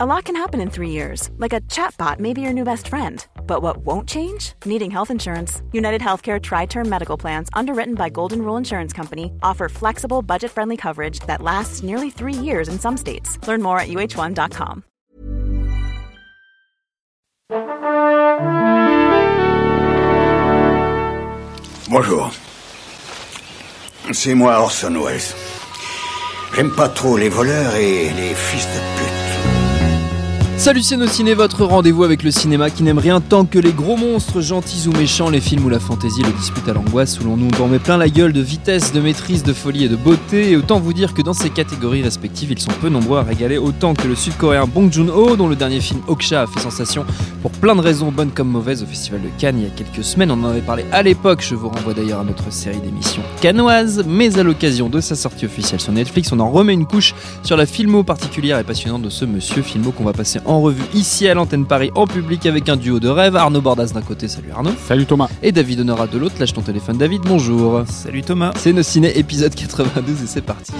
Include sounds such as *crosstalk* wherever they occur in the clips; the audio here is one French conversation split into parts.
A lot can happen in three years, like a chatbot may be your new best friend. But what won't change? Needing health insurance. United Healthcare Tri Term Medical Plans, underwritten by Golden Rule Insurance Company, offer flexible, budget friendly coverage that lasts nearly three years in some states. Learn more at uh1.com. Bonjour. C'est moi Orson Welles. J'aime pas trop les voleurs et les fils de pute. Salut Ciné, votre rendez-vous avec le cinéma qui n'aime rien tant que les gros monstres, gentils ou méchants, les films où la fantaisie le dispute à l'angoisse, où l'on nous met plein la gueule de vitesse, de maîtrise, de folie et de beauté. Et autant vous dire que dans ces catégories respectives, ils sont peu nombreux à régaler autant que le sud-coréen Bong Joon-ho, dont le dernier film Oksha a fait sensation pour plein de raisons bonnes comme mauvaises au Festival de Cannes il y a quelques semaines. On en avait parlé à l'époque, je vous renvoie d'ailleurs à notre série d'émissions cannoises. Mais à l'occasion de sa sortie officielle sur Netflix, on en remet une couche sur la filmo particulière et passionnante de ce monsieur filmo qu'on va passer en revue ici à l'antenne Paris en public avec un duo de rêve. Arnaud Bordas d'un côté, salut Arnaud. Salut Thomas. Et David Honora de l'autre, lâche ton téléphone David, bonjour. Salut Thomas. C'est nos ciné épisode 92 et c'est parti.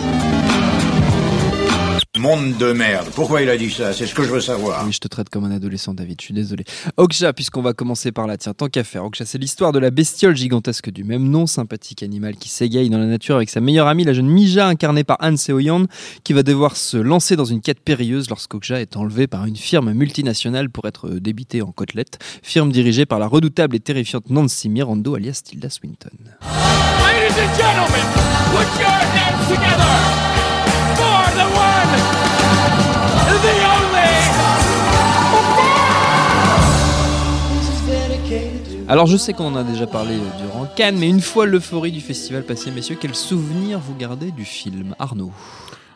Monde de merde. Pourquoi il a dit ça? C'est ce que je veux savoir. Oui, je te traite comme un adolescent, David, je suis désolé. Okja, puisqu'on va commencer par là, tiens, tant qu'à faire. Okja, c'est l'histoire de la bestiole gigantesque du même nom, sympathique animal qui s'égaye dans la nature avec sa meilleure amie, la jeune Mija, incarnée par Han Seo-yeon, qui va devoir se lancer dans une quête périlleuse lorsqu'Okja est enlevé par une firme multinationale pour être débité en côtelettes, firme dirigée par la redoutable et terrifiante Nancy Mirando, alias Tilda Swinton. Ladies and gentlemen, Alors je sais qu'on en a déjà parlé durant Cannes, mais une fois l'euphorie du festival passé, messieurs, quel souvenir vous gardez du film Arnaud?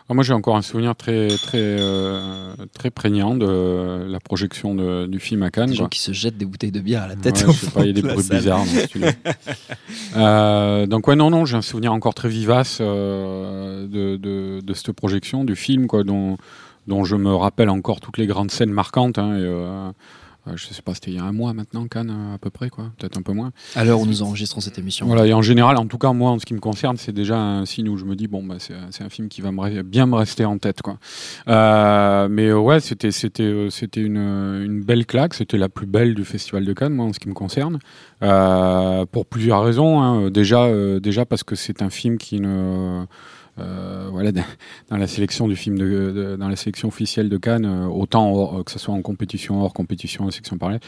Ah, moi, j'ai encore un souvenir très, très, euh, très prégnant de la projection de- du film à Cannes. Des gens qui se jettent des bouteilles de bière à la tête. Ouais, je sais pas, il y a des bruits salle. bizarres dans. *laughs* Euh, donc ouais, non, non, j'ai un souvenir encore très vivace euh, de, de, de cette projection du film, quoi, dont, dont je me rappelle encore toutes les grandes scènes marquantes. Hein, et, euh, je sais pas, c'était il y a un mois maintenant, Cannes, euh, à peu près, quoi, peut-être un peu moins. À l'heure où nous enregistrons cette émission. Voilà, et en général, en tout cas, moi, en ce qui me concerne, c'est déjà un signe où je me dis, bon, bah, c'est un film qui va me bien me rester en tête. Quoi. Euh, mais euh, ouais, c'était c'était c'était une, une belle claque, c'était la plus belle du Festival de Cannes, moi, en ce qui me concerne, euh, pour plusieurs raisons. hein. Déjà, euh, déjà parce que c'est un film qui ne. Euh, voilà, dans la sélection du film, dans la sélection officielle de Cannes, euh, autant hors- que ce soit en compétition, hors compétition, en section parallèle,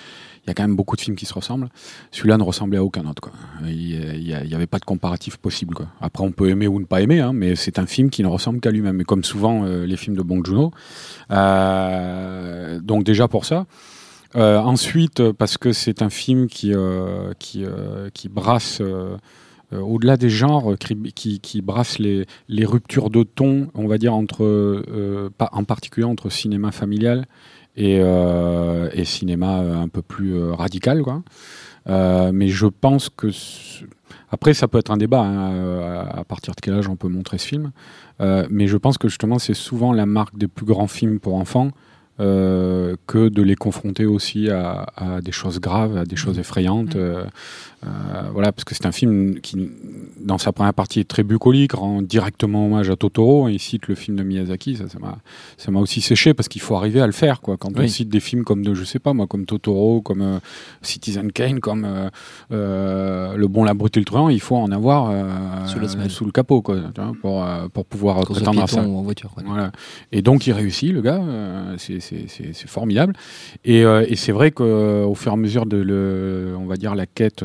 il y a quand même beaucoup de films qui se ressemblent. Celui-là ne ressemblait à aucun autre. Quoi. Il n'y avait pas de comparatif possible. Quoi. Après, on peut aimer ou ne pas aimer, hein, mais c'est un film qui ne ressemble qu'à lui-même. Et comme souvent euh, les films de Bong Joon-ho. Euh, donc déjà pour ça. Euh, ensuite, euh, parce que c'est un film qui, euh, qui, euh, qui brasse, euh, euh, au-delà des genres, euh, qui, qui, qui brasse les, ruptures de ton, on va dire, entre, euh, en particulier entre cinéma familial et, euh, cinéma euh, un peu plus euh, radical. Euh, mais je pense que. Après, ça peut être un débat, hein, euh, à partir de quel âge on peut montrer ce film. Euh, mais je pense que justement, c'est souvent la marque des plus grands films pour enfants. Euh, que de les confronter aussi à, à des choses graves, à des choses effrayantes. euh, euh, voilà, parce que c'est un film qui, dans sa première partie, est très bucolique, rend directement hommage à Totoro. Et il cite le film de Miyazaki. Ça, ça m'a, ça m'a aussi séché parce qu'il faut arriver à le faire, quoi. Quand on cite des films comme de, je sais pas moi, comme Totoro, comme Citizen Kane, comme Le Bon, la Brute et le Truand, il faut en avoir Sous le capot, quoi, vois, pour, pour pouvoir prétendre à ça. en voiture. Voilà. Et donc il réussit, le gars, c'est- c'est formidable. Et, euh, et c'est vrai qu'au fur et à mesure de, le, on va dire, la quête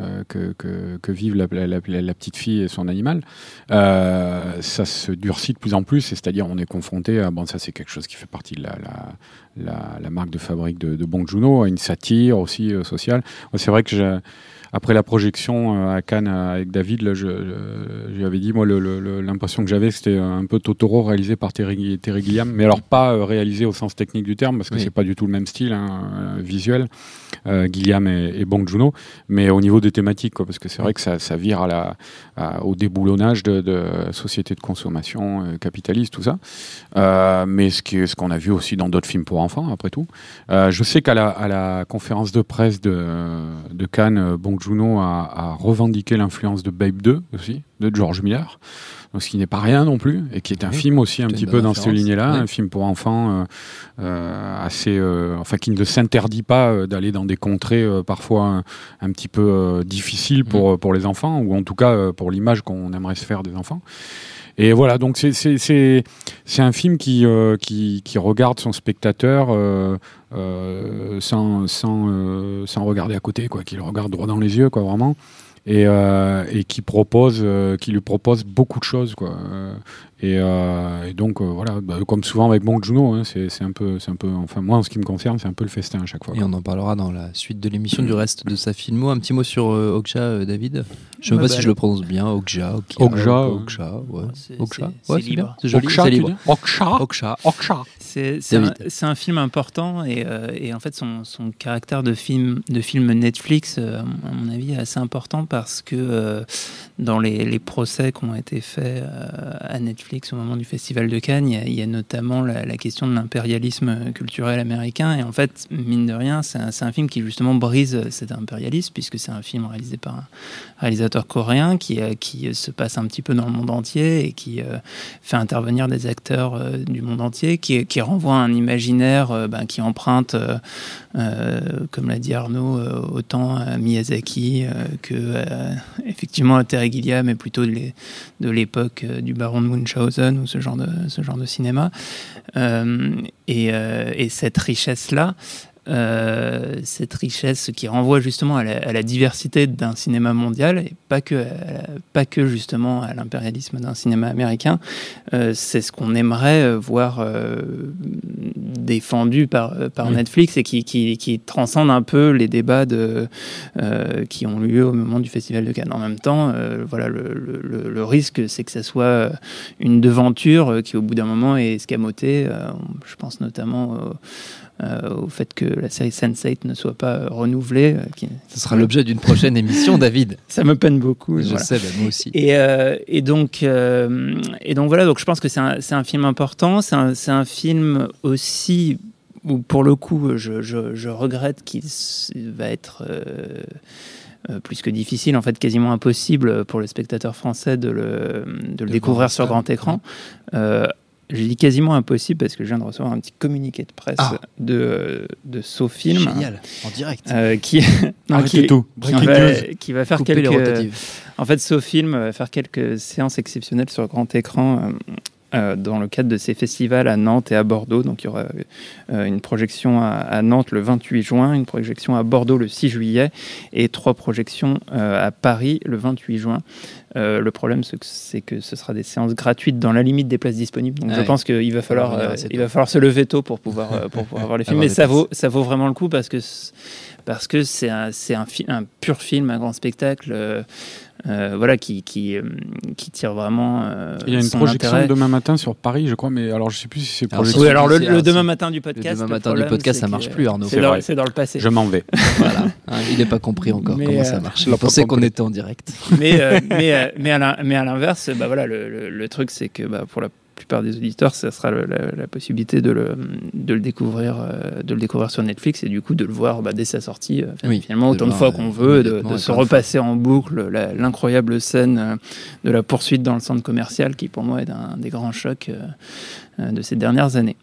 euh, que, que, que vivent la, la- la- la petite fille et son animal, euh, ça se durcit de plus en plus. C'est-à-dire on est confronté à, bon ça c'est quelque chose qui fait partie de la, marque de fabrique de, de Bong à une satire aussi euh, sociale. C'est vrai que après la projection à Cannes avec David, là, je, je, je lui avais dit, moi, l'impression que j'avais, c'était un peu Totoro réalisé par Terry, Terry Gilliam, mais alors pas réalisé au sens technique du terme, parce que Oui. c'est pas du tout le même style hein, visuel, Gilliam et, et Bong Joon-ho, mais au niveau des thématiques, parce que c'est vrai que ça, ça vire à la, au déboulonnage de, de sociétés de consommation euh, capitaliste, tout ça. Euh, mais ce est- ce qu'on a vu aussi dans d'autres films pour enfants, après tout. Euh, je sais qu'à la, à la conférence de presse de, de Cannes, euh, Bong Joon-ho a, a revendiqué l'influence de Babe 2 aussi, de George Miller. Donc, ce qui n'est pas rien non plus, et qui est un Oui, film aussi un petit peu dans cette lignée-là, Oui. un film pour enfants euh, euh, assez, euh, enfin qui ne s'interdit pas d'aller dans des contrées parfois un, un petit peu difficiles pour Mm. pour les enfants, ou en tout cas pour l'image qu'on aimerait se faire des enfants. Et voilà, donc c'est un film qui euh, qui qui regarde son spectateur euh, euh, sans sans sans regarder à côté quoi, qui le regarde droit dans les yeux quoi vraiment. Et, euh, et qui propose, euh, qui lui propose beaucoup de choses quoi. Euh, et, euh, et donc euh, voilà, bah, comme souvent avec Bong Joon-ho, hein, c'est c'est un peu, c'est un peu, enfin moi en ce qui me concerne, c'est un peu le festin à chaque fois. Et quoi. on en parlera dans la suite de l'émission du reste de sa filmo. Un petit mot sur euh, Okja, euh, David Je sais même Ouais, pas bah, si je le prononce bien. Okja, Okja, Okja, Okja, ouais. C'est- Okja, ouais, libre. C'est joli, Oksha, c'est tu libre. dis Oksha, Okja. Oksha. C'est un, David. c'est un film important et, euh, et en fait son, son caractère de film, de film Netflix, euh, à mon avis, est assez important parce que euh, dans les, procès qui ont été faits euh, à Netflix au moment du Festival de Cannes, il y a, notamment la, question de l'impérialisme culturel américain. Et en fait, mine de rien, c'est un, film qui justement brise cet impérialisme puisque c'est un film réalisé par un réalisateur coréen qui, euh, se passe un petit peu dans le monde entier et qui fait intervenir des acteurs du monde entier, qui, renvoie à un imaginaire ben, qui emprunte, comme l'a dit Arnaud, autant à Miyazaki que effectivement à Terry Gilliam, mais plutôt de l'é- de l'époque euh, du baron de Munchausen ou ce genre de, cinéma. Euh, et, euh, et cette richesse-là, euh, cette richesse qui renvoie justement à la, à la diversité d'un cinéma mondial et pas que, la- pas que justement à l'impérialisme d'un cinéma américain, euh, c'est ce qu'on aimerait euh, voir euh, défendu par, par Oui. Netflix et qui, qui, qui transcende un peu les débats de, qui ont lieu au moment du Festival de Cannes. En même temps, voilà, le, le- le- le risque, c'est que ça soit une devanture qui, au bout d'un moment, est escamotée. Je pense notamment au, euh, au fait que la série Sense8 ne soit pas euh, renouvelée. euh, qui- Ce sera l'objet d'une prochaine émission, David. *laughs* Ça me peine beaucoup. Je voilà. sais, bah, moi aussi. Et, et donc, et donc voilà. Donc je pense que c'est un, film important. C'est un, film aussi où pour le coup, je, je, je regrette qu'il va être euh, euh, plus que difficile, en fait quasiment impossible pour le spectateur français de le, de le De découvrir sur grand écran. Euh, j'ai dit quasiment impossible parce que je viens de recevoir un petit communiqué de presse Ah. de, de Sofilm. Génial, en direct. euh, qui, *laughs* non, qui, tout. qui Breaking va, news. qui va faire Couper quelques, en fait, Sofilm va faire quelques séances exceptionnelles sur grand écran euh, euh, dans le cadre de ces festivals à Nantes et à Bordeaux. Donc, il y aura euh, une projection à, à Nantes le 28 juin, une projection à Bordeaux le 6 juillet et trois projections euh, à Paris le 28 juin. Euh, le problème, c'est que, ce sera des séances gratuites dans la limite des places disponibles. Donc, Ah je oui. pense qu'il va falloir, euh, il va falloir se lever tôt pour pouvoir, euh, pour pouvoir *laughs* voir les films. Mais ça vaut, ça vaut vraiment le coup parce que parce que c'est un, c'est un, fi- un pur film, un grand spectacle, euh, euh, voilà, qui, qui, euh, qui tire vraiment. euh, Il y a une projection intérêt. demain matin sur Paris, je crois, mais alors je sais plus si c'est Alors, projection. Oui, alors le, demain matin du podcast. demain le matin du podcast, ça marche plus, Arnaud. C'est C'est dans, vrai. c'est dans le passé. Je m'en vais. *laughs* Voilà. Hein, il n'est pas compris encore Mais, comment euh, ça marche. Il pensait qu'on était en direct. mais, euh, *laughs* mais, euh, mais à l'in- mais à l'inverse, bah voilà, le, le- le truc, c'est que bah, pour la plupart des auditeurs, ça sera le- la, la possibilité de le, de le découvrir, euh, de le découvrir sur Netflix et du coup de le voir bah, dès sa sortie, euh, Oui, finalement de autant de fois qu'on euh, veut, de, de se de repasser en boucle l'incroyable scène euh, de la poursuite dans le centre commercial, qui pour moi est un des grands chocs de ces dernières années.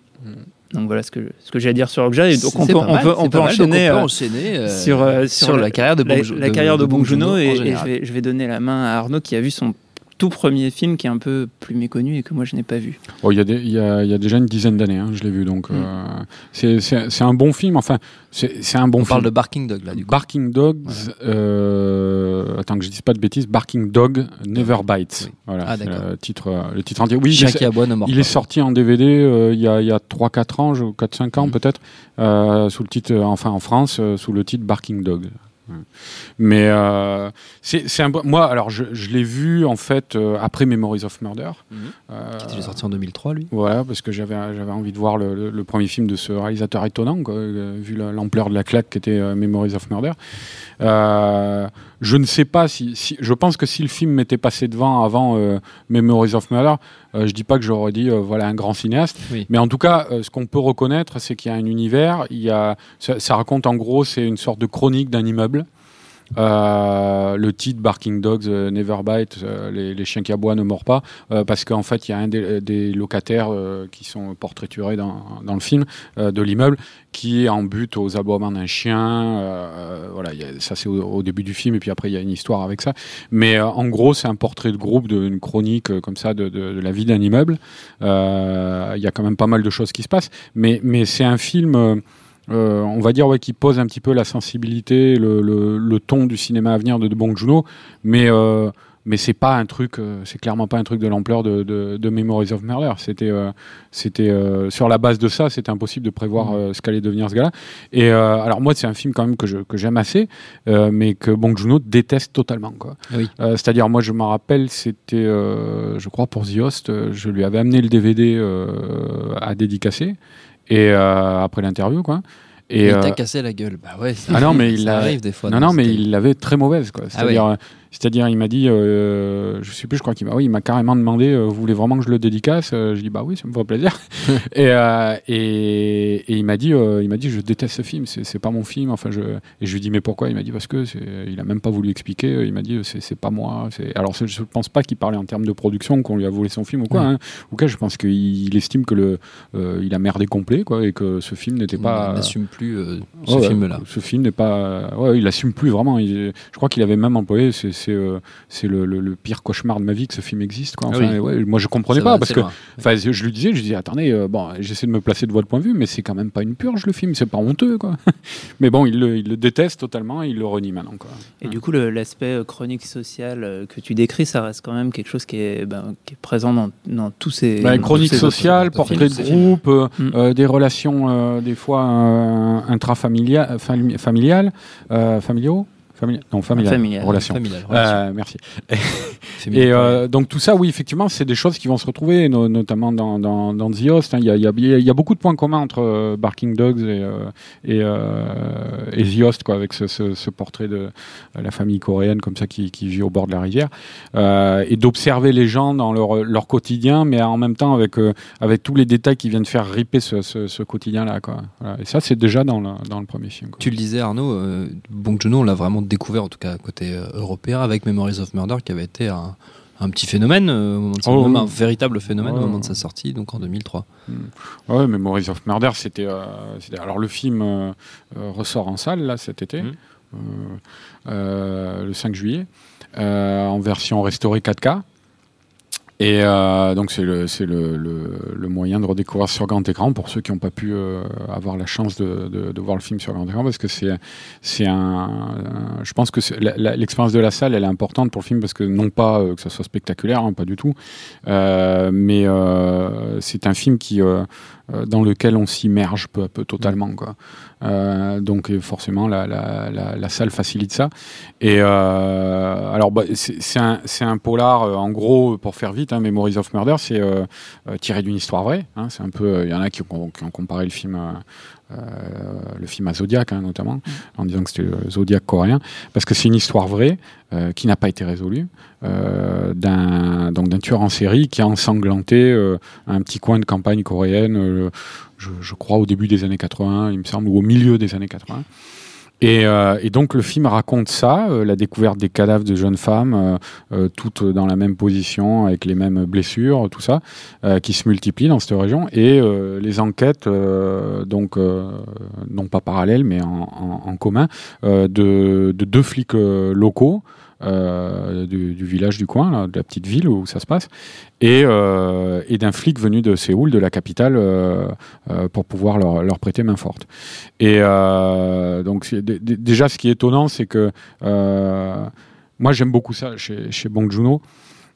Donc voilà ce que, ce que j'ai à dire sur Okja. Et donc on peut, on mal, on enchaîner. on peut enchaîner euh, sur, euh, sur, sur la, carrière de Bong la carrière de, Bong Joon-ho en et, et je, général. vais, je vais donner la main à Arnaud qui a vu son tout premier film qui est un peu plus méconnu et que moi je n'ai pas vu. Oh, il, y a des- il, y a, y a déjà une dizaine d'années, hein, je l'ai vu, donc euh, c'est- un bon film. Enfin, c'est un bon On film. parle de Barking Dog là du coup. Barking Dogs. euh, attends que je dise pas de bêtises. Barking Dog Never Bites. Oui. Voilà, Ah, le titre, euh, le titre entier. Oui, il aboie ne mord il pas. est sorti en DVD euh, il y a, il y a 3-4 ans, je- 4-5 ans Mhm. peut-être, euh, sous le titre, euh, enfin en France, euh, sous le titre Barking Dog. Ouais. Mais euh, c'est c'est un bon- moi alors je, je l'ai vu en fait euh, après Memories of Murder. Mhm. Euh, Qui était sorti en 2003 lui. voilà, parce que j'avais j'avais envie de voir le, le- le premier film de ce réalisateur étonnant, quoi, euh, vu la- l'ampleur de la claque qu'était euh, Memories of Murder. Je ne sais pas si, si- je pense que si le film m'était passé devant avant euh, Memories of Murder, euh, je dis pas que j'aurais dit euh, voilà un grand cinéaste, Oui. mais en tout cas, euh, ce qu'on peut reconnaître, c'est qu'il y a un univers. Il y a, ça, ça raconte en gros, c'est une sorte de chronique d'un immeuble. Euh, le titre Barking Dogs euh, Never Bite, euh, les, chiens qui aboient ne mordent pas, parce qu'en fait, il y a un des, des locataires qui sont portraiturés dans, dans le film de l'immeuble qui est en but aux aboiements d'un chien. voilà, a- ça c'est au, début du film, et puis après, il y a une histoire avec ça. Mais en gros, c'est un portrait de groupe, de- une chronique comme ça de, de- de la vie d'un immeuble. Il y a quand même pas mal de choses qui se passent, mais, mais c'est un film. Euh, on va dire ouais, qui pose un petit peu la sensibilité, le, le- le ton du cinéma à venir de, de Bong Joon-ho, mais euh, mais c'est pas un truc, euh, c'est clairement pas un truc de l'ampleur de, de, de Memories of Murder. C'était c'était sur la base de ça, c'était impossible de prévoir euh, ce qu'allait devenir ce gars-là. Et alors moi, c'est un film quand même que je que j'aime assez, mais que Bong Joon-ho déteste totalement quoi. Oui. Euh, C'est-à-dire moi, je me rappelle, c'était, je crois pour The Host, je lui avais amené le DVD à dédicacer et euh, après l'interview quoi. Et il euh, t'a cassé la gueule. Bah ouais, ça, ah non, mais *laughs* il ça a- arrive des fois. non, non, mais il l'avait très mauvaise, quoi. Ah C'est-à-dire, euh, c'est-à-dire, il m'a dit, euh, je sais plus, je crois qu'il m'a, oui, il m'a carrément demandé, euh, vous voulez vraiment que je le dédicace Euh, Je dis, bah oui, ça me ferait plaisir. *laughs* et, euh, et, et il m'a dit, il m'a dit, je déteste ce film, c'est, pas mon film. Enfin, je, et je lui dis, mais pourquoi? Il m'a dit parce que il a même pas voulu expliquer. Il m'a dit, c'est, pas moi. Alors, je pense pas qu'il parlait en termes de production, qu'on lui a volé son film ou quoi. Hein. Ou quoi, je pense qu'il il estime que le, il a merdé complet, quoi, et que ce film n'était Il pas. n'assume plus ce film-là. Ce film n'est pas. Ouais, il assume plus vraiment. Il- je crois qu'il avait même employé. C'est, euh, c'est le, le- le pire cauchemar de ma vie que ce film existe. Quoi. Ah Enfin, oui. ouais, moi, je comprenais pas va parce que. Enfin, je, lui disais, je disais, attendez, euh, bon, j'essaie de me placer de votre point de vue, mais c'est quand même pas une purge le film. C'est pas honteux, quoi. *laughs* mais bon, il le, il le déteste totalement. Et il le renie maintenant, quoi. Et du coup, l'aspect euh, chronique social euh, que tu décris, ça reste quand même quelque chose qui est, ben, qui est présent dans, dans tous ces. Dans chronique sociale, portrait de groupe, euh, Mm. euh, des relations euh, des fois euh, intrafamiliales, fami- familiales, euh, familiaux, Famili- non. Familial, relation. Euh, merci. *laughs* Et euh, donc tout ça, oui, effectivement, c'est des choses qui vont se retrouver, no- notamment dans, dans, dans The Host. hein. Il y, a, il y, a, il y a beaucoup de points communs entre euh, Barking Dogs et, euh, et, et The Host, quoi, avec ce, ce, ce portrait de la famille coréenne comme ça qui, qui vit au bord de la rivière, et d'observer les gens dans leur, leur quotidien, mais en même temps avec, avec tous les détails qui viennent faire ripper ce, ce, ce quotidien-là. Quoi. Voilà. Et ça, c'est déjà dans le, dans le premier film. Quoi. Tu le disais Arnaud, euh, Bong Joon-ho, on l'a vraiment découvert en tout cas côté euh, européen avec Memories of Murder qui avait été un, un petit phénomène, euh, au moment de sa- Oh, même oui. un véritable phénomène Ouais, au moment de sa sortie, donc en 2003. Ouais, Memories of Murder, c'était. euh, c'était- alors le film euh, ressort en salle là cet été, euh, le 5 juillet, en version restaurée 4K. Et euh, donc c'est le, le, le, le moyen de redécouvrir sur grand écran pour ceux qui n'ont pas pu euh, avoir la chance de, de, de voir le film sur grand écran parce que c'est c'est un, je pense que l'expérience de la salle elle est importante pour le film parce que non pas euh, que ça soit spectaculaire hein, pas du tout. Euh, mais euh, c'est un film qui dans lequel on s'immerge peu à peu totalement quoi. Euh, donc euh, forcément la, salle facilite ça et euh, alors bah, c'est un, polar euh, en gros pour faire vite hein, Memories of Murder c'est euh, euh, tiré d'une histoire vraie hein, c'est un peu il y en a qui ont, comparé le film euh, le film à Zodiac hein, notamment en disant que c'était le Zodiac coréen parce que c'est une histoire vraie euh, qui n'a pas été résolue euh, d'un donc d'un tueur en série qui a ensanglanté euh, un petit coin de campagne coréenne euh, je, je crois au début des années 80 il me semble ou au milieu des années 80 et, euh, et donc le film raconte ça, euh, la découverte des cadavres de jeunes femmes, euh, euh, toutes dans la même position, avec les mêmes blessures, tout ça, euh, qui se multiplient dans cette région, et euh, les enquêtes, donc non pas parallèles, mais en, en- en commun, de, de deux flics locaux. Euh, du, village du coin, de la petite ville où ça se passe, et, euh, d'un flic venu de Séoul, de la capitale, euh, pour pouvoir leur, prêter main forte. Et donc déjà, ce qui est étonnant, c'est que moi j'aime beaucoup ça chez, chez Bong Joon-ho.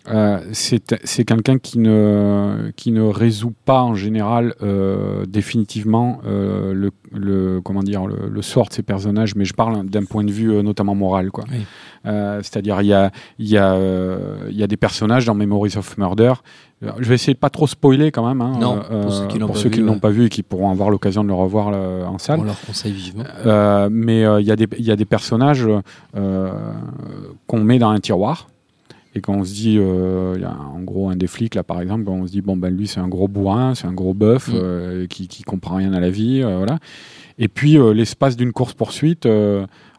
Euh, c'est quelqu'un qui ne, qui ne résout pas en général euh, définitivement euh, le, le, comment dire, le, le sort de ses personnages, mais je parle d'un point de vue euh, notamment moral. quoi. Oui. Euh, C'est-à-dire il y a, il y, a, euh, il y a des personnages dans Memories of Murder. Je vais essayer de pas trop spoiler quand même. hein, Non, euh, pour ceux qui ne l'ont ouais. pas vu et qui pourront avoir l'occasion de le revoir euh, en salle. On leur conseille vivement. Euh, mais euh, il y, a des- il y a des personnages euh, qu'on met dans un tiroir et qu'on se dit, euh, il y a en gros un des flics là par exemple, on se dit bon ben lui c'est un gros bourrin, c'est un gros bœuf Mm. euh, qui, qui comprend rien à la vie, euh, voilà. Et puis euh, l'espace d'une course poursuite,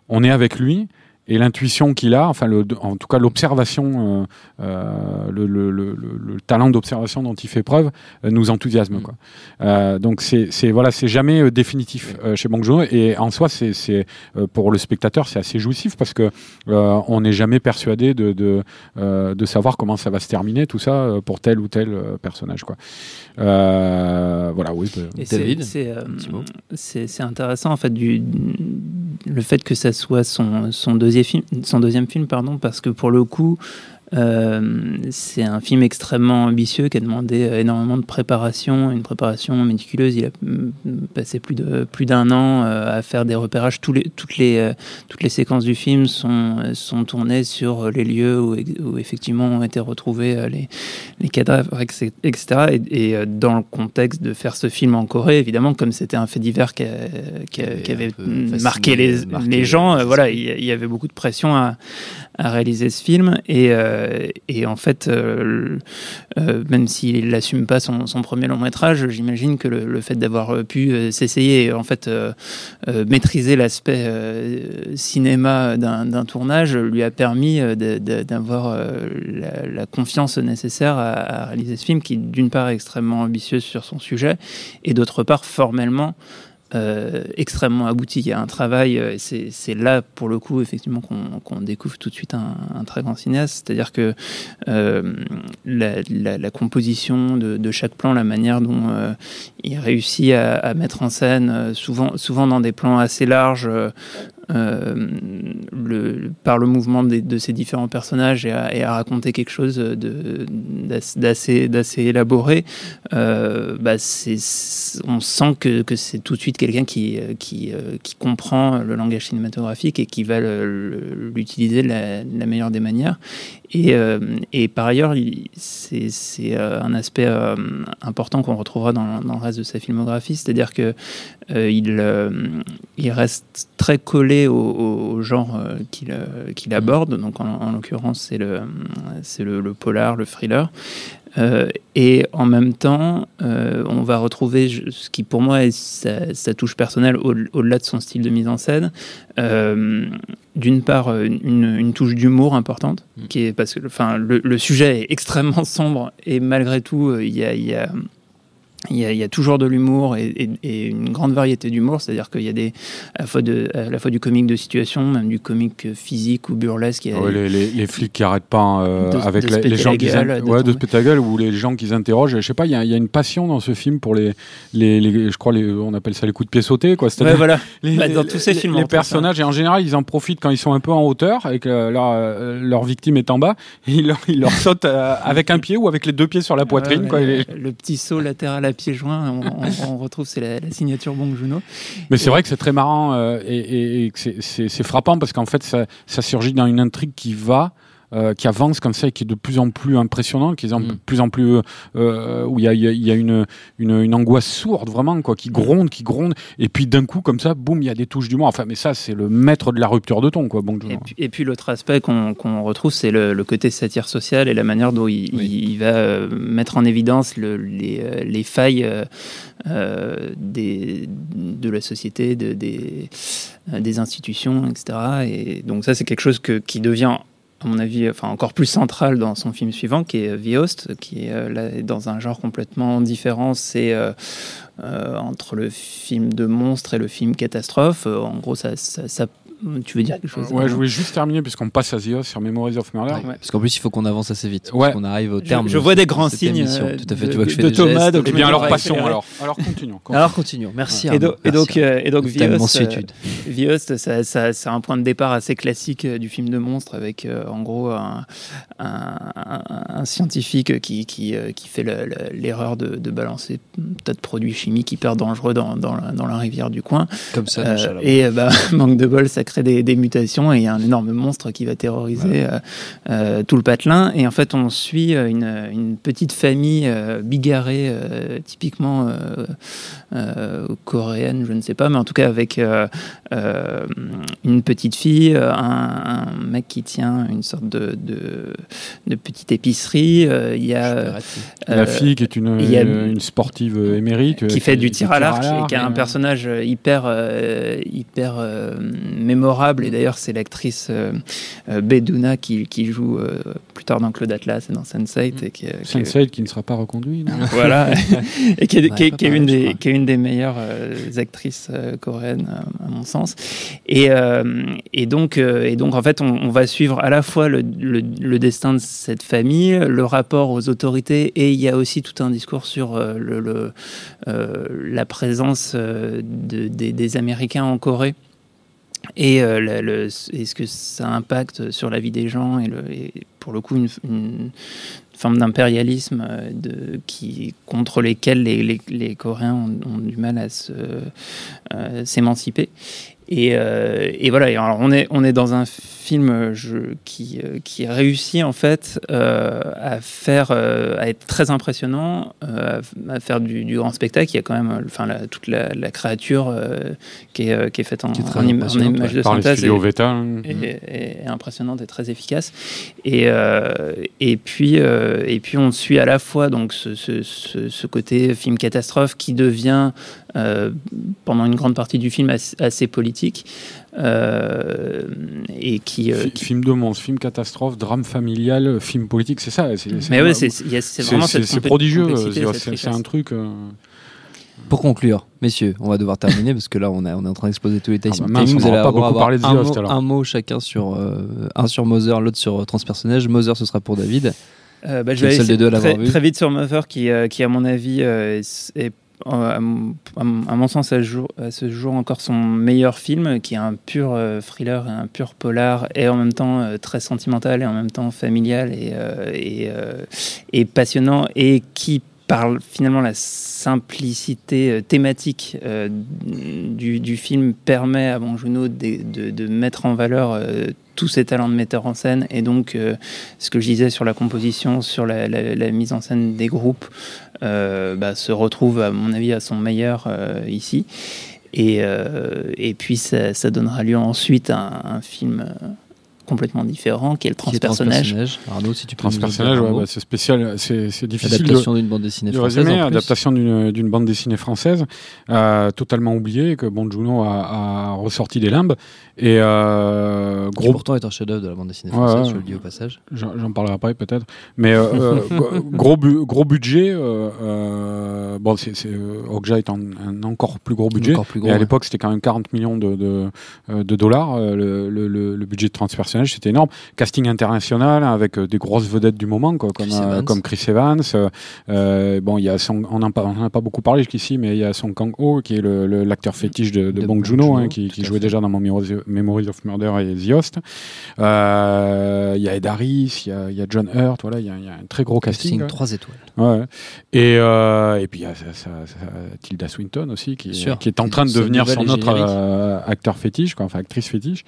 on est avec lui et l'intuition qu'il a, enfin le, en tout cas l'observation, euh, euh, le, le, le, le, talent d'observation dont il fait preuve euh, nous enthousiasme. Mm. Quoi. Euh, donc c'est voilà, c'est jamais définitif euh, chez Bong Joon-ho et en soi c'est pour le spectateur c'est assez jouissif parce que on n'est jamais persuadé de de, de savoir comment ça va se terminer tout ça pour tel ou tel personnage quoi. Voilà oui. bah, David, c'est intéressant en fait du le fait que ça soit son, son deuxième son deuxième film pardon parce que pour le coup euh, c'est un film extrêmement ambitieux qui a demandé euh, énormément de préparation, une préparation méticuleuse. Il a mm, passé plus de plus d'un an euh, à faire des repérages. Tous les, toutes les euh, toutes les séquences du film sont sont tournées sur les lieux où, où effectivement ont été retrouvés les les cadavres, etc. Et, et, dans le contexte de faire ce film en Corée, évidemment, comme c'était un fait divers qui, a- qui, a- Qui avait marqué les, marqué, les gens, voilà, il y, il y avait beaucoup de pression à, à réaliser ce film. Et, euh, et en fait, euh, euh, même s'il n'assume pas son, premier long métrage, j'imagine que le, fait d'avoir pu s'essayer en fait maîtriser l'aspect cinéma d'un tournage lui a permis d'avoir la, confiance nécessaire à réaliser ce film qui, d'une part, est extrêmement ambitieux sur son sujet et d'autre part, formellement, euh, extrêmement abouti. Il y a un travail, euh, et c'est là pour le coup effectivement qu'on découvre tout de suite un, très grand cinéaste. C'est-à-dire que euh, la, composition de, chaque plan, la manière dont il réussit à, à mettre en scène, souvent, souvent dans des plans assez larges, euh, le, par le mouvement des- de ces différents personnages et à, et à raconter quelque chose de- d'ass- d'assez élaboré, euh, bah on sent que, que c'est tout de suite quelqu'un qui, qui, euh, qui comprend le langage cinématographique et qui va l'utiliser de de la meilleure des manières. Et, euh, et par ailleurs, il- c'est euh, un aspect euh, important qu'on retrouvera dans, dans le reste de sa filmographie, c'est-à-dire que reste très collé au, genre qu'il aborde. Donc, en, en l'occurrence, c'est le polar, le thriller. Euh, et en même temps, euh, on va retrouver ce qui pour moi est sa, sa touche personnelle au- au-delà de son style de mise en scène. Euh, D'une part, une, une touche d'humour importante, Mm. qui est parce que enfin, le, le sujet est extrêmement sombre et malgré tout, il y a, il y a il y, a, il y a toujours de l'humour et, et- et une grande variété d'humour, c'est-à-dire qu'il y a des, à, la fois de, à la fois du comique de situation, même du comique physique ou burlesque. il y a- Ouais, les, les, les flics qui arrêtent pas euh, De- avec de la- se les gens qui ouais, de gueule ou les gens qui s'interrogent. Je sais pas, il y, a- il y a une passion dans ce film pour les, les, les- je crois, on appelle ça les coups de pied sautés, quoi. Voilà. les, Bah, dans tous ces films, les personnages et en général ils en profitent quand ils sont un peu en hauteur et que leur, euh, leur victime est en bas. Ils leur, ils leur sautent euh, avec un pied ou avec les deux pieds sur la poitrine, quoi. Le petit saut latéral à pieds joints, on, on- on retrouve, c'est la, la signature Bong Joon-ho. Mais c'est vrai que c'est très marrant euh, et, et- c'est- frappant parce qu'en fait, ça, ça surgit dans une intrigue qui va. Euh, qui avance comme ça et qui est de plus en plus impressionnant, qui est de Mm. plus en plus euh, où il y a, il y a- il y a une, une, une angoisse sourde vraiment quoi, qui gronde, qui gronde, et puis d'un coup comme ça, boum, il y a des touches d'humour. Enfin, mais ça c'est le maître de la rupture de ton quoi. Bon, Et puis, et puis l'autre aspect qu'on retrouve, c'est le, le côté satire social et la manière dont il, Oui. il- il va euh, mettre en évidence le- les, euh, les failles euh, euh, des, de la société, de- des, euh, des institutions, etc. Et donc ça, c'est quelque chose que, qui devient à mon avis, enfin encore plus central dans son film suivant, qui est The Host, qui est euh, là, dans un genre complètement différent. C'est euh, euh, entre le film de monstre et le film catastrophe. Euh, en gros, ça- tu veux dire quelque chose Ouais, je voulais juste terminer puisqu'on passe à The Host sur Memories of Murder. Ouais. Parce qu'en plus, il faut qu'on avance assez vite. Ouais. Parce qu'on arrive au Je- terme. je de vois des de grands signes, euh, Tout à fait. de- tu vois que je fais de des Thomas, gestes. Eh je bien alors passons alors. Alors continuons. Alors continuons. Merci. Et, do- Arnaud. et donc, euh, et donc Vios, euh, Vios, ça, ça- c'est un point de départ assez classique euh, du film de monstre avec euh, en gros un, un- un- un scientifique qui, qui, euh, qui fait le- le- l'erreur de, de balancer un tas de produits chimiques hyper dangereux dans, dans, la, dans la rivière du coin. Comme ça. Euh, et bah, *laughs* manque de bol, ça crée des, des mutations et il y a un énorme monstre qui va terroriser euh, euh, tout le patelin. Et en fait, on suit euh, une, une petite famille bigarrée, typiquement coréenne, je ne sais pas, mais en tout cas avec une petite fille, un, un mec qui tient une sorte de, de, de petite épicerie. Il y a La fille qui est une, sportive émérite. qui fait du tir à l'arc et qui a un personnage hyper hyper euh, mémorable. Et d'ailleurs, c'est l'actrice euh, euh, Beduna qui, qui joue euh, plus tard dans Claude Atlas et dans Sense8. Et qui, Sense8 qui ne sera pas reconduit. non *laughs* voilà, *laughs* et qui est, qui est- pas qui est pareil, une des, qui est une des meilleures actrices coréennes, à mon sens. Et, et, donc, et donc, en fait, on, on va suivre à la fois le, le- le destin de cette famille, le rapport aux autorités, et il y a aussi tout un discours sur le, le, la présence de- des, des Américains en Corée. Et euh, est-ce que ça impacte sur la vie des gens et, le, pour le coup une, forme d'impérialisme euh, contre lesquels les, Coréens ont, du mal à euh, s'émanciper? Et, euh, et voilà, et alors on, est, on est dans un film euh, je, qui, euh, qui réussit en fait euh, à faire, euh, à être très impressionnant, euh, à faire du, du grand spectacle. Il y a quand même enfin, la, toute la, la créature euh, qui, est, qui est faite en, Qui est très en im- en impressionnante, image de Par les synthèse. studios et- Veta. hein. est, est impressionnante et très efficace. Et, euh, et, puis, euh, et puis on suit à la fois donc, ce, ce, ce, ce côté film catastrophe qui devient euh, pendant une grande partie du film assez, assez politique euh, et qui... euh, qui- Film de monstre, film catastrophe, drame familial, film politique, c'est ça. c'est- mais ouais, c'est c'est vraiment c'est- prodigieux. complexité, c'est- un truc. euh, Pour conclure, messieurs, on va devoir terminer parce que là, on, a- on est en train d'exploser tous les Ah bah Vous allez pas avoir beaucoup parlé de un, mot, alors. un mot chacun sur euh, un sur Mother, l'autre sur euh, transpersonnage. Mother, ce sera pour David. Euh, bah, je vais l'avoir très, très vite sur Mother, qui, euh, qui à mon avis, euh, est, est, euh, à, mon, sens, à ce, jour, encore son meilleur film, qui est un pur euh, thriller, et un pur polar, et en même temps euh, très sentimental, et en même temps familial, et, euh, et passionnant, et qui par finalement la simplicité euh, thématique euh, du, film permet à Bong Joon-ho de, de- mettre en valeur euh, tous ses talents de metteur en scène et donc ce que je disais sur la composition, sur la, mise en scène des groupes, bah, se retrouve à mon avis à son meilleur ici. Et, puis ça, donnera lieu ensuite à un, film complètement différent qui est le Qui transpersonnage. Arnaud, si tu Transpersonnage, ouais, bah, c'est spécial, c'est difficile de, Adaptation d'une bande dessinée de française. résumer. Adaptation d'une d'une bande dessinée française, euh, totalement oubliée, que Bon Juno a, a ressorti des limbes. Et euh, Qui gros pourtant est un chef-d'œuvre de la bande dessinée française, ouais. je le dis au passage. J'en parlerai après peut-être. Mais euh, *laughs* gros, bu- gros budget. Bon, c'est, Okja est un, un encore plus gros budget. Encore plus gros. et à ouais. l'époque, c'était quand même 40 millions de, de, de dollars. Le, le, le, le budget de transpersonnage, c'était énorme. Casting international avec euh, des grosses vedettes du moment, quoi, comme, Chris euh, Evans. comme Chris Evans. euh, euh, bon, il y a Song, on n'en a pas beaucoup parlé jusqu'ici, mais il y a Song Kang-ho qui est le, le- l'acteur fétiche de, de, De Bong Joon-ho, Joon-ho, hein, qui, qui jouait déjà dans Memories Memories of Murder et The Host. Euh, Il y a Ed Harris, il y y a John Hurt, voilà, il y, y a un très gros casting. Casting 3 étoiles. Ouais. Et, euh, et puis il y a ça- ça- ça- Tilda Swinton aussi, qui, sûr. qui est en train de devenir son est autre euh, acteur fétiche, quoi, enfin actrice fétiche.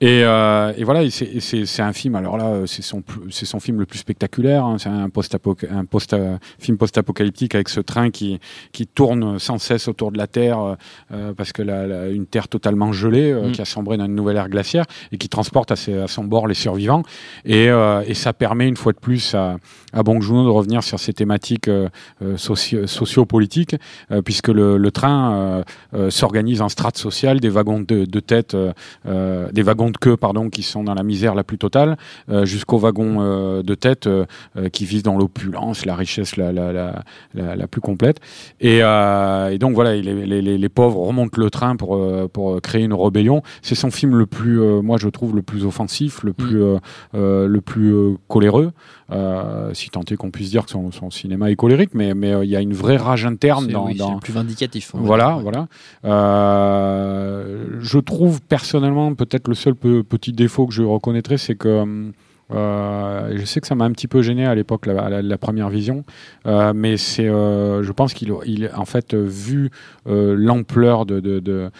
Et, euh, et voilà, c'est- un film, alors là, euh, c'est son, son film le plus spectaculaire, hein, c'est un, post un post film post-apocalyptique avec ce train qui, qui tourne sans cesse autour de la Terre, euh, euh, parce que la, la- une Terre totalement gelée, euh, Mm. qui a sombré dans une nouvelle ère glaciaire, et qui transporte à, ses- à son bord les survivants. Et, euh, et ça permet une fois de plus à, à Bong Joon-ho de revenir sur ces thématiques euh, euh, socio- socio-politiques, euh, puisque le, le train s'organise en strates sociales, des wagons de, de tête, des wagons de queue, pardon, qui sont dans la misère la plus totale, jusqu'aux wagons de tête qui visent dans l'opulence, la richesse la, la, la, la, la plus complète. Et, et donc voilà, les, les, les, les pauvres remontent le train pour, pour créer une rébellion. C'est son film le plus, moi je trouve, le plus offensif, le plus, euh, euh, le plus coléreux. Euh, si tant est qu'on puisse dire que son, son cinéma est colérique, mais mais euh, il y a une vraie rage interne dans, oui, c'est dans, le plus vindicatif. va voilà, dire, ouais. voilà. Euh, je trouve personnellement peut-être le seul pe- petit défaut que je reconnaîtrais, c'est que euh, je sais que ça m'a un petit peu gêné à l'époque la, la- la première vision, euh, mais c'est, euh, je pense qu'il, il, en fait, vu l'ampleur de, de- de,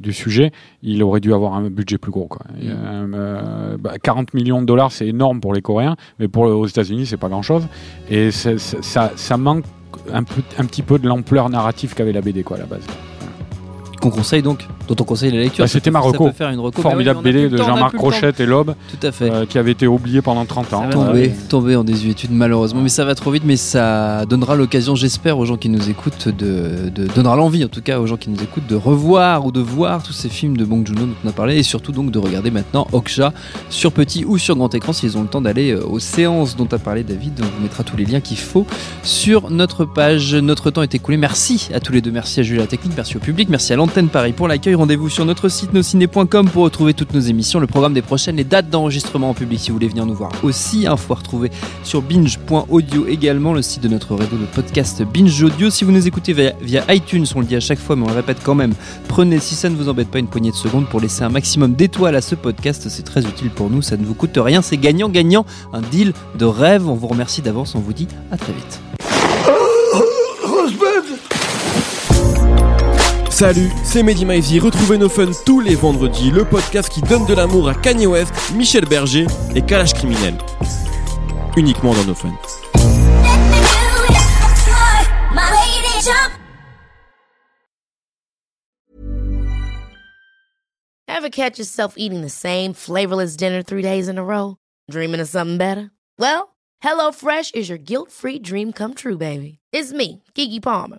du sujet, il aurait dû avoir un budget plus gros. Quoi. Mm. Il y a un, euh, bah, 40 millions de dollars, c'est énorme pour les Coréens, mais pour aux États-Unis, c'est pas grand-chose, et ça, ça manque un, peu, un petit peu de l'ampleur narrative qu'avait la BD quoi à la base. qu'on conseille donc, dont on conseille la lecture. Bah, c'était Marocco. Formidable BD de Jean-Marc. Rochette et Loeb, Tout à fait. euh, qui avait été oublié pendant 30 ans. Tombé, Euh, tombé en désuétude malheureusement, mais ça va trop vite, mais ça donnera l'occasion, j'espère, aux gens qui nous écoutent, de, de donnera l'envie en tout cas aux gens qui nous écoutent de revoir ou de voir tous ces films de Bong Joon-ho dont on a parlé, et surtout donc de regarder maintenant Okja sur petit ou sur grand écran s'ils ont le temps d'aller euh, aux séances dont a parlé David. On vous mettra tous les liens qu'il faut sur notre page. Notre temps est écoulé. Merci à tous les deux, merci à Julia Technique, merci au public, merci à l'antenne Paris pour l'accueil. Rendez-vous sur notre site nosciné.com pour retrouver toutes nos émissions, le programme des prochaines, les dates d'enregistrement en public si vous voulez venir nous voir aussi. Info à retrouver sur binge.audio également, le site de notre réseau de podcast Binge Audio. Si vous nous écoutez via, via iTunes, on le dit à chaque fois, mais on le répète quand même, prenez, si ça ne vous embête pas, une poignée de secondes pour laisser un maximum d'étoiles à ce podcast. C'est très utile pour nous, ça ne vous coûte rien, c'est gagnant-gagnant, un deal de rêve. On vous remercie d'avance, on vous dit à très vite. Salut, c'est Mehdi Maizy. Retrouvez nos fun tous les vendredis, le podcast qui donne de l'amour à Kanye West, Michel Berger et Kalash Criminel. Uniquement dans nos fun. Ever catch yourself eating the same flavorless dinner three days in a row? Dreaming of something better? Well, HelloFresh is your guilt-free dream come true, baby. It's me, Kiki Palmer.